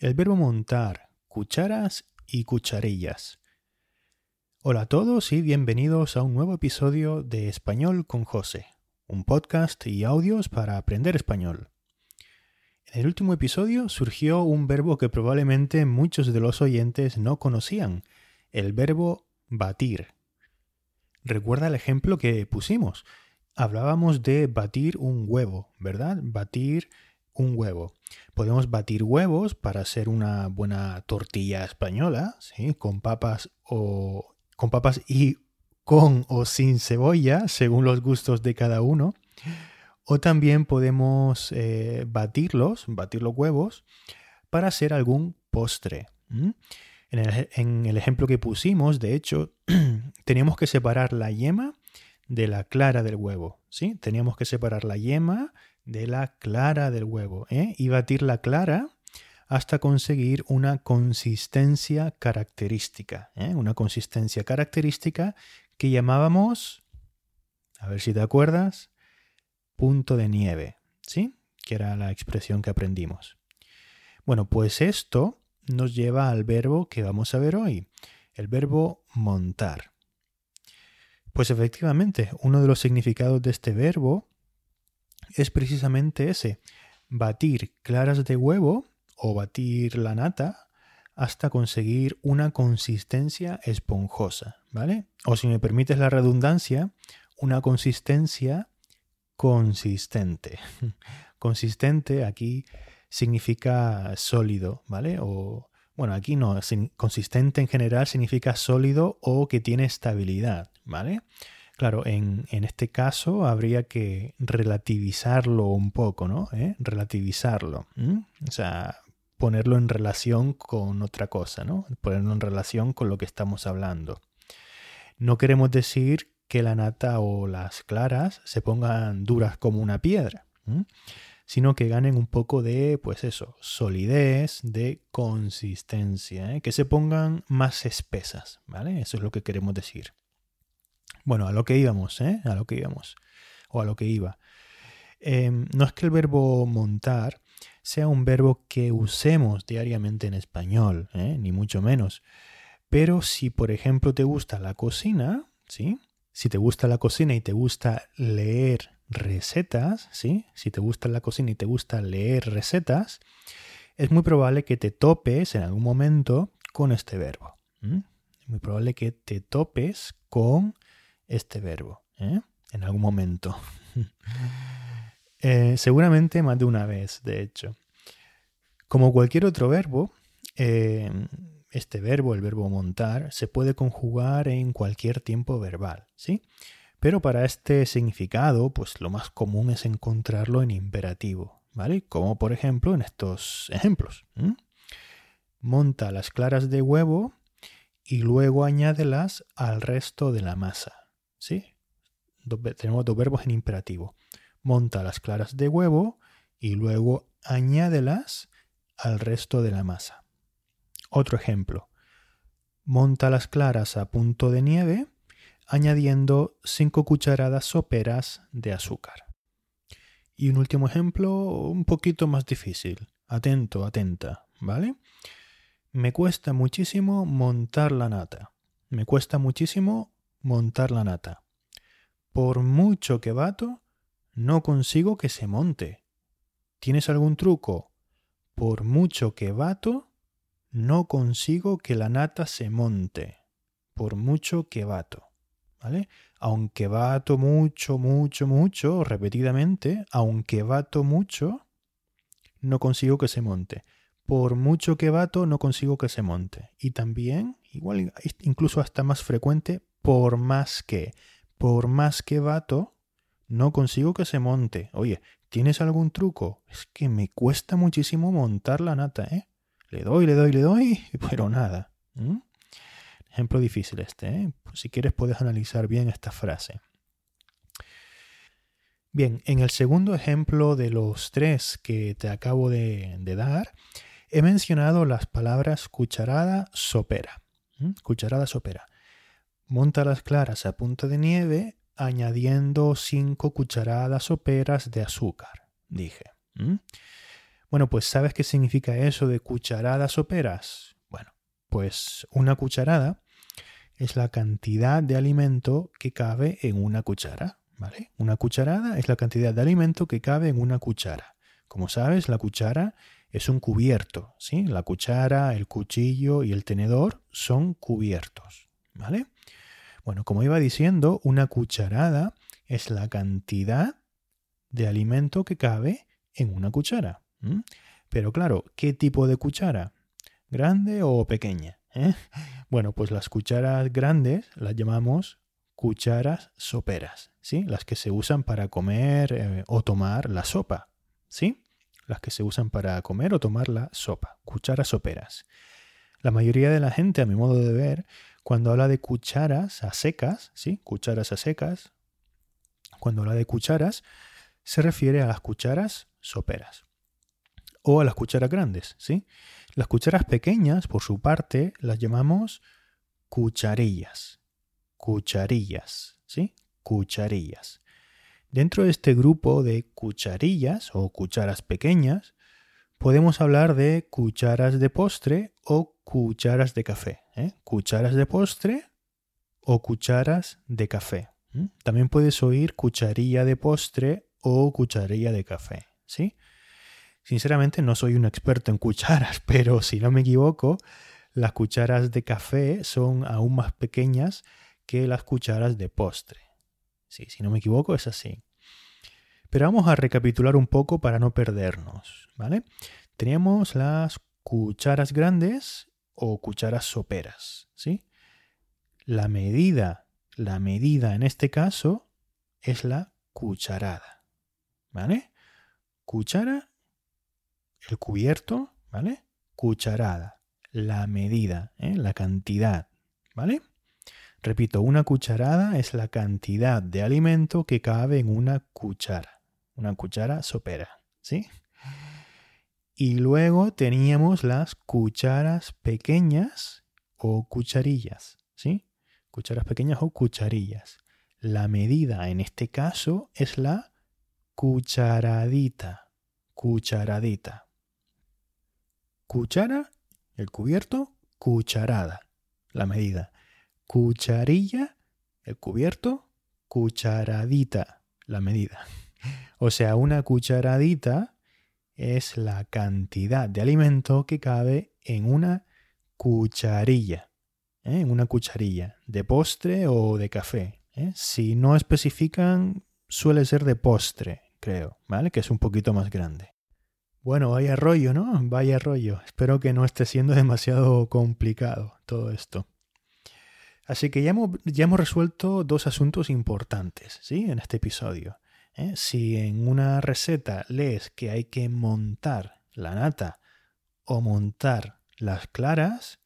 El verbo montar, cucharas y cucharillas. Hola a todos y bienvenidos a un nuevo episodio de Español con José, un podcast y audios para aprender español. En el último episodio surgió un verbo que probablemente muchos de los oyentes no conocían, el verbo batir. Recuerda el ejemplo que pusimos. Hablábamos de batir un huevo, ¿verdad? Batir un huevo. Podemos batir huevos para hacer una buena tortilla española, ¿sí? con papas o con papas y con o sin cebolla, según los gustos de cada uno. O también podemos eh, batirlos, batir los huevos, para hacer algún postre. En el, en el, ejemplo que pusimos, de hecho, teníamos que separar la yema de la clara del huevo. ¿sí? Teníamos que separar la yema de la clara del huevo ¿eh? y batir la clara hasta conseguir una consistencia característica. ¿eh? Una consistencia característica que llamábamos, a ver si te acuerdas, punto de nieve, ¿sí? Que era la expresión que aprendimos. Bueno, pues esto nos lleva al verbo que vamos a ver hoy, el verbo montar. Pues efectivamente, uno de los significados de este verbo es precisamente ese, batir claras de huevo o batir la nata hasta conseguir una consistencia esponjosa, ¿vale? O si me permites la redundancia, una consistencia consistente. consistente aquí significa sólido, ¿vale? O bueno, aquí no, consistente en general significa sólido o que tiene estabilidad, ¿vale? Claro, en, este caso habría que relativizarlo un poco, ¿no? ¿Eh? Relativizarlo. O sea, ponerlo en relación con otra cosa, ¿no? Ponerlo en relación con lo que estamos hablando. No queremos decir que la nata o las claras se pongan duras como una piedra, sino que ganen un poco de, pues eso, solidez, de consistencia, ¿eh? que se pongan más espesas, ¿vale? Eso es lo que queremos decir. Bueno, a lo que íbamos, ¿eh? A lo que íbamos. O a lo que iba. Em, no es que el verbo montar sea un verbo que usemos diariamente en español, ¿eh? ni mucho menos. Pero si, por ejemplo, te gusta la cocina, ¿sí? Si te gusta la cocina y te gusta leer recetas, ¿sí? Si te gusta la cocina y te gusta leer recetas, es muy probable que te topes en algún momento con este verbo. Es muy probable que te topes con este verbo ¿eh? en algún momento. Eh, seguramente más de una vez, de hecho. Como cualquier otro verbo, eh, este verbo, el verbo montar, se puede conjugar en cualquier tiempo verbal, ¿sí? Pero para este significado, pues lo más común es encontrarlo en imperativo, ¿vale? Como por ejemplo en estos ejemplos. Monta las claras de huevo y luego añádelas al resto de la masa. ¿Sí? tenemos dos verbos en imperativo. Monta las claras de huevo y luego añádelas al resto de la masa. Otro ejemplo. Monta las claras a punto de nieve añadiendo 5 cucharadas soperas de azúcar. Y un último ejemplo un poquito más difícil. Atento, atenta, ¿vale? Me cuesta muchísimo montar la nata. Me cuesta muchísimo montar la nata. Por mucho que bato, no consigo que se monte. ¿Tienes algún truco? Por mucho que bato, no consigo que la nata se monte. Por mucho que bato. ¿Vale? Aunque bato mucho, mucho, mucho, repetidamente, aunque bato mucho, no consigo que se monte. Por mucho que bato, no consigo que se monte. Y también, igual, incluso hasta más frecuente, por más que, por más que vato, no consigo que se monte. Oye, ¿tienes algún truco? Es que me cuesta muchísimo montar la nata, ¿eh? Le doy, le doy, le doy, pero nada. Ejemplo difícil este, ¿eh? Si quieres puedes analizar bien esta frase. Bien, en el segundo ejemplo de los tres que te acabo de, dar, he mencionado las palabras cucharada, sopera. Cucharada, sopera. Monta las claras a punto de nieve añadiendo 5 cucharadas soperas de azúcar, dije. Bueno, pues ¿sabes qué significa eso de cucharadas soperas? Bueno, pues una cucharada es la cantidad de alimento que cabe en una cuchara, ¿vale? Una cucharada es la cantidad de alimento que cabe en una cuchara. Como sabes, la cuchara es un cubierto, ¿sí? La cuchara, el cuchillo y el tenedor son cubiertos, ¿vale? Bueno, como iba diciendo, una cucharada es la cantidad de alimento que cabe en una cuchara. Pero claro, ¿qué tipo de cuchara? ¿Grande o pequeña? ¿Eh? Bueno, pues las cucharas grandes las llamamos cucharas soperas, ¿sí? Las que se usan para comer eh, o tomar la sopa, ¿sí? Las que se usan para comer o tomar la sopa, cucharas soperas. La mayoría de la gente, a mi modo de ver, cuando habla de cucharas a secas, ¿sí? Cucharas a secas, cuando habla de cucharas, se refiere a las cucharas soperas o a las cucharas grandes, ¿sí? Las cucharas pequeñas, por su parte, las llamamos cucharillas. Cucharillas, ¿sí? Cucharillas. Dentro de este grupo de cucharillas o cucharas pequeñas, podemos hablar de cucharas de postre o cucharas de café. ¿Eh? Cucharas de postre o cucharas de café. También puedes oír cucharilla de postre o cucharilla de café. ¿sí? Sinceramente no soy un experto en cucharas, pero si no me equivoco, las cucharas de café son aún más pequeñas que las cucharas de postre. Sí, si no me equivoco es así. Pero vamos a recapitular un poco para no perdernos, ¿vale? Teníamos las cucharas grandes o cucharas soperas, ¿sí? La medida, la medida en este caso es la cucharada, ¿vale? Cuchara el cubierto, ¿vale? Cucharada, la medida, ¿eh? la cantidad, ¿vale? Repito, una cucharada es la cantidad de alimento que cabe en una cuchara, una cuchara sopera, ¿sí? Y luego teníamos las cucharas pequeñas o cucharillas, ¿sí? Cucharas pequeñas o cucharillas. La medida en este caso es la cucharadita, cucharadita, Cuchara, el cubierto, cucharada, la medida. Cucharilla, el cubierto, cucharadita, la medida. O sea, una cucharadita es la cantidad de alimento que cabe en una cucharilla, ¿eh? en una cucharilla de postre o de café. ¿eh? Si no especifican, suele ser de postre, creo, ¿vale? Que es un poquito más grande. Bueno, vaya rollo, ¿no? Vaya rollo. Espero que no esté siendo demasiado complicado todo esto. Así que ya hemos, ya hemos resuelto dos asuntos importantes, ¿sí? En este episodio. ¿Eh? Si en una receta lees que hay que montar la nata o montar las claras,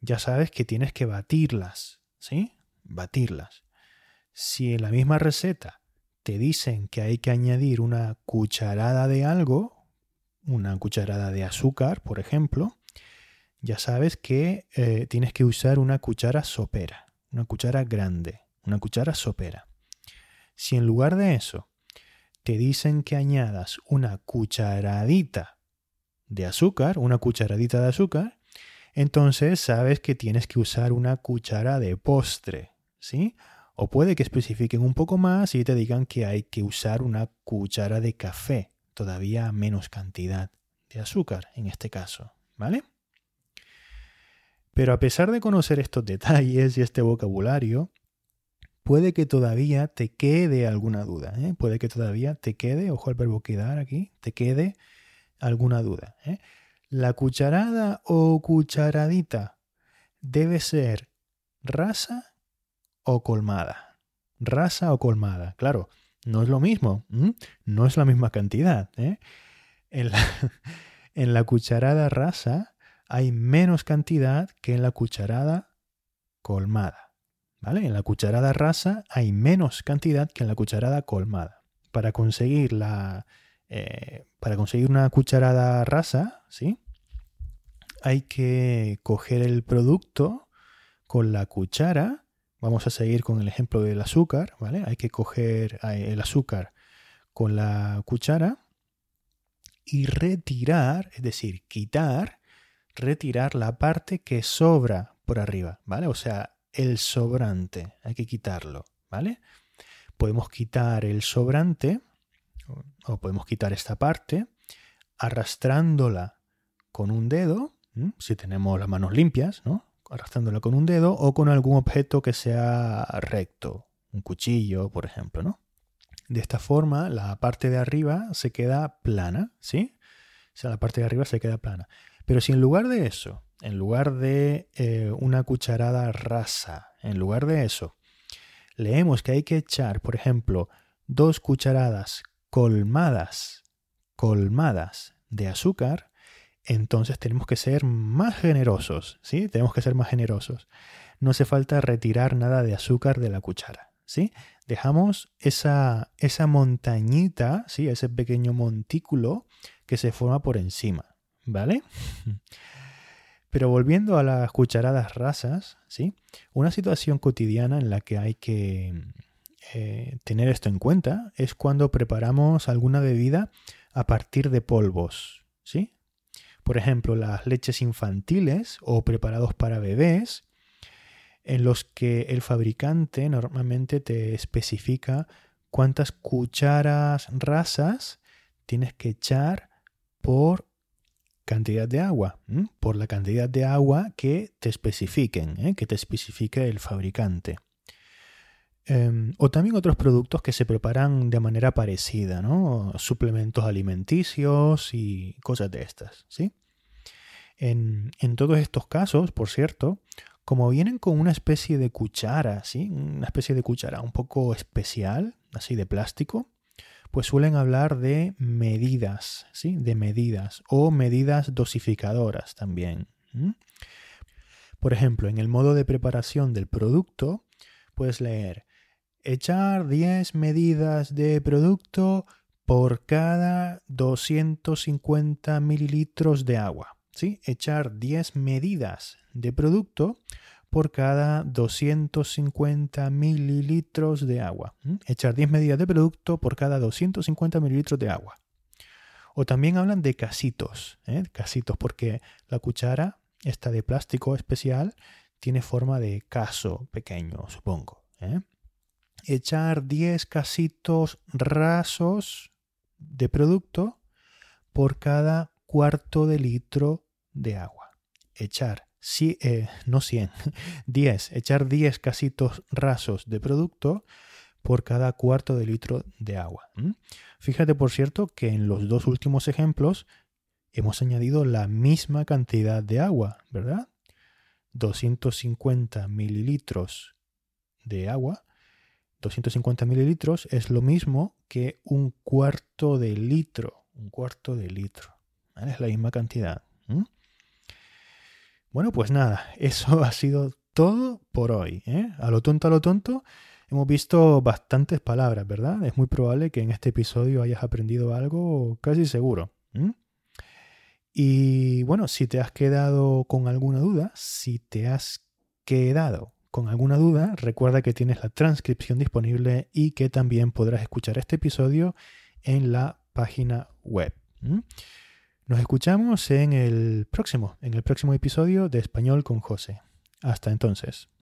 ya sabes que tienes que batirlas, ¿sí? Batirlas. Si en la misma receta te dicen que hay que añadir una cucharada de algo, una cucharada de azúcar, por ejemplo, ya sabes que eh, tienes que usar una cuchara sopera, una cuchara grande, una cuchara sopera. Si en lugar de eso te dicen que añadas una cucharadita de azúcar, una cucharadita de azúcar, entonces sabes que tienes que usar una cuchara de postre, ¿sí? O puede que especifiquen un poco más y te digan que hay que usar una cuchara de café, todavía menos cantidad de azúcar en este caso, ¿vale? Pero a pesar de conocer estos detalles y este vocabulario, puede que todavía te quede alguna duda, ¿eh? puede que todavía te quede, ojo al verbo quedar aquí, te quede alguna duda. ¿eh? La cucharada o cucharadita debe ser rasa o colmada. Rasa o colmada, claro. No es lo mismo, no es la misma cantidad. ¿eh? En, la, cucharada rasa hay menos cantidad que en la cucharada colmada. ¿Vale? En la cucharada rasa hay menos cantidad que en la cucharada colmada. Para conseguir la. Eh, para conseguir una cucharada rasa, ¿sí? Hay que coger el producto con la cuchara Vamos a seguir con el ejemplo del azúcar, ¿vale? Hay que coger eh, el azúcar con la cuchara y retirar, es decir, quitar, retirar la parte que sobra por arriba, ¿vale? O sea, el sobrante, hay que quitarlo, ¿vale? Podemos quitar el sobrante o podemos quitar esta parte arrastrándola con un dedo, si tenemos las manos limpias, ¿no? Arrastrándola con un dedo o con algún objeto que sea recto, un cuchillo, por ejemplo, ¿no? De esta forma, la parte de arriba se queda plana, ¿sí? O sea, la parte de arriba se queda plana. Pero si en lugar de eso, en lugar de eh, una cucharada rasa, en lugar de eso, leemos que hay que echar, por ejemplo, dos cucharadas colmadas, colmadas de azúcar, entonces tenemos que ser más generosos, ¿sí? Tenemos que ser más generosos. No hace falta retirar nada de azúcar de la cuchara, ¿sí? Dejamos esa, esa montañita, ¿sí? Ese pequeño montículo que se forma por encima, ¿vale? Pero volviendo a las cucharadas rasas, ¿sí? Una situación cotidiana en la que hay que eh, tener esto en cuenta es cuando preparamos alguna bebida a partir de polvos, ¿sí? Por ejemplo, las leches infantiles o preparados para bebés, en los que el fabricante normalmente te especifica cuántas cucharas rasas tienes que echar por cantidad de agua, por la cantidad de agua que te especifiquen, ¿eh? que te especifique el fabricante. Em, o también otros productos que se preparan de manera parecida, ¿no? Suplementos alimenticios y cosas de estas, ¿sí? En, en, todos estos casos, por cierto, como vienen con una especie de cuchara, ¿sí? Una especie de cuchara un poco especial, así de plástico, pues suelen hablar de medidas, ¿sí? De medidas o medidas dosificadoras también. Por ejemplo, en el modo de preparación del producto, puedes leer echar 10 medidas de producto por cada 250 mililitros de agua. ¿sí? Echar 10 medidas de producto por cada 250 mililitros de agua. Echar 10 medidas de producto por cada 250 mililitros de agua. O también hablan de casitos, ¿eh? casitos porque la cuchara, esta de plástico especial, tiene forma de caso pequeño, supongo. ¿eh? Echar 10 casitos rasos de producto por cada cuarto de litro de agua. Echar eh, no 100, 10, echar 10 casitos rasos de producto por cada cuarto de litro de agua. Fíjate, por cierto, que en los dos últimos ejemplos hemos añadido la misma cantidad de agua, ¿verdad? 250 mililitros de agua. 250 mililitros es lo mismo que un cuarto de litro. Un cuarto de litro. Es la misma cantidad. Bueno, pues nada, eso ha sido todo por hoy. ¿eh? A lo tonto, a lo tonto, hemos visto bastantes palabras, ¿verdad? Es muy probable que en este episodio hayas aprendido algo casi seguro. Y bueno, si te has quedado con alguna duda, si te has quedado con alguna duda, recuerda que tienes la transcripción disponible y que también podrás escuchar este episodio en la página web. Nos escuchamos en el próximo, en el próximo episodio de Español con José. Hasta entonces.